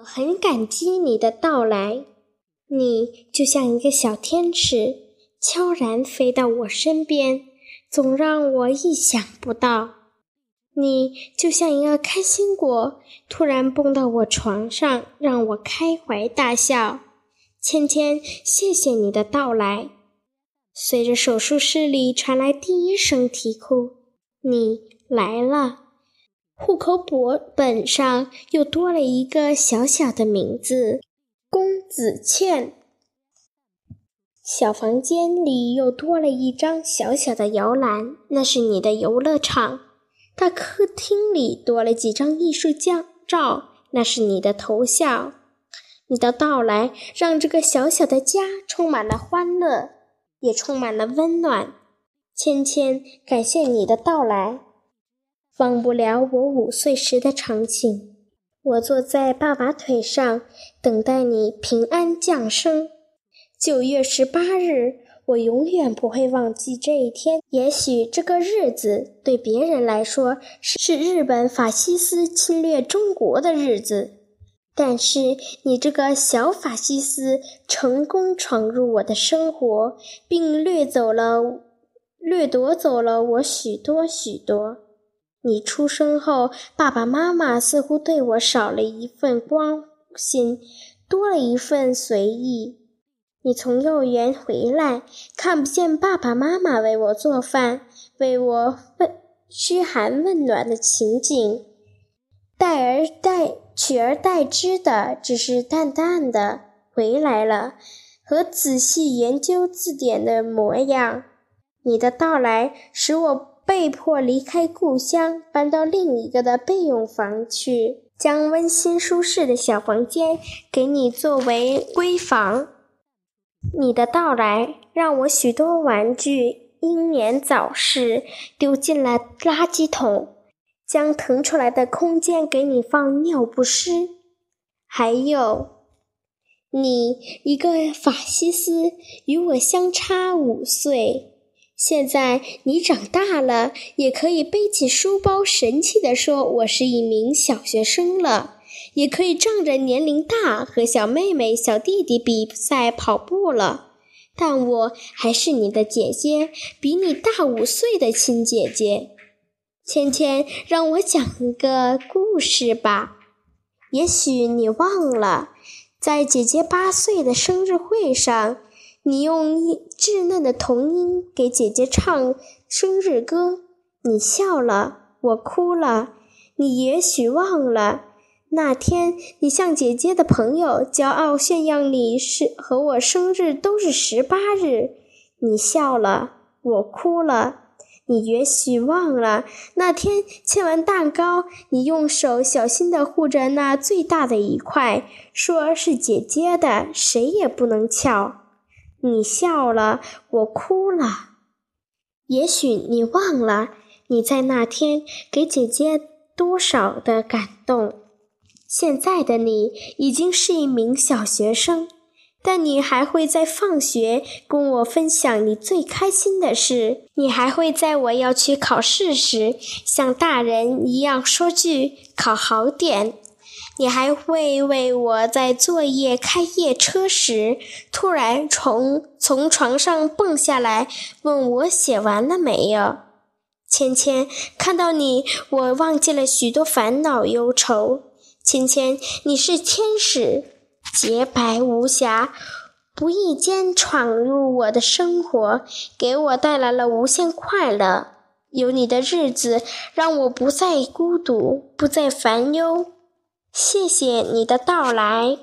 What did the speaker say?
我很感激你的到来，你就像一个小天使，悄然飞到我身边，总让我意想不到。你就像一个开心果，突然蹦到我床上，让我开怀大笑。芊芊，谢谢你的到来。随着手术室里传来第一声啼哭，你来了。户口簿本上又多了一个小小的名字——龚子倩。小房间里又多了一张小小的摇篮，那是你的游乐场。大客厅里多了几张艺术照，那是你的头像。你的到来让这个小小的家充满了欢乐，也充满了温暖。芊芊，感谢你的到来。忘不了我五岁时的场景，我坐在爸爸腿上，等待你平安降生。九月十八日，我永远不会忘记这一天。也许这个日子对别人来说是日本法西斯侵略中国的日子，但是你这个小法西斯成功闯入我的生活，并掠走了、掠夺走了我许多许多。你出生后，爸爸妈妈似乎对我少了一份关心，多了一份随意。你从幼儿园回来，看不见爸爸妈妈为我做饭、为我问嘘寒问暖的情景，代而代取而代之的只是淡淡的“回来了”和仔细研究字典的模样。你的到来使我。被迫离开故乡，搬到另一个的备用房去，将温馨舒适的小房间给你作为闺房。你的到来让我许多玩具英年早逝，丢进了垃圾桶，将腾出来的空间给你放尿不湿。还有，你一个法西斯，与我相差五岁。现在你长大了，也可以背起书包，神气地说：“我是一名小学生了。”也可以仗着年龄大，和小妹妹、小弟弟比赛跑步了。但我还是你的姐姐，比你大五岁的亲姐姐。芊芊，让我讲一个故事吧。也许你忘了，在姐姐八岁的生日会上。你用稚嫩的童音给姐姐唱生日歌，你笑了，我哭了。你也许忘了那天，你向姐姐的朋友骄傲炫耀你是和我生日都是十八日，你笑了，我哭了。你也许忘了那天切完蛋糕，你用手小心地护着那最大的一块，说是姐姐的，谁也不能撬。你笑了，我哭了。也许你忘了你在那天给姐姐多少的感动。现在的你已经是一名小学生，但你还会在放学跟我分享你最开心的事。你还会在我要去考试时，像大人一样说句“考好点”。你还会为我在作业开夜车时，突然从从床上蹦下来，问我写完了没有？芊芊，看到你，我忘记了许多烦恼忧愁。芊芊，你是天使，洁白无瑕，不意间闯入我的生活，给我带来了无限快乐。有你的日子，让我不再孤独，不再烦忧。谢谢你的到来。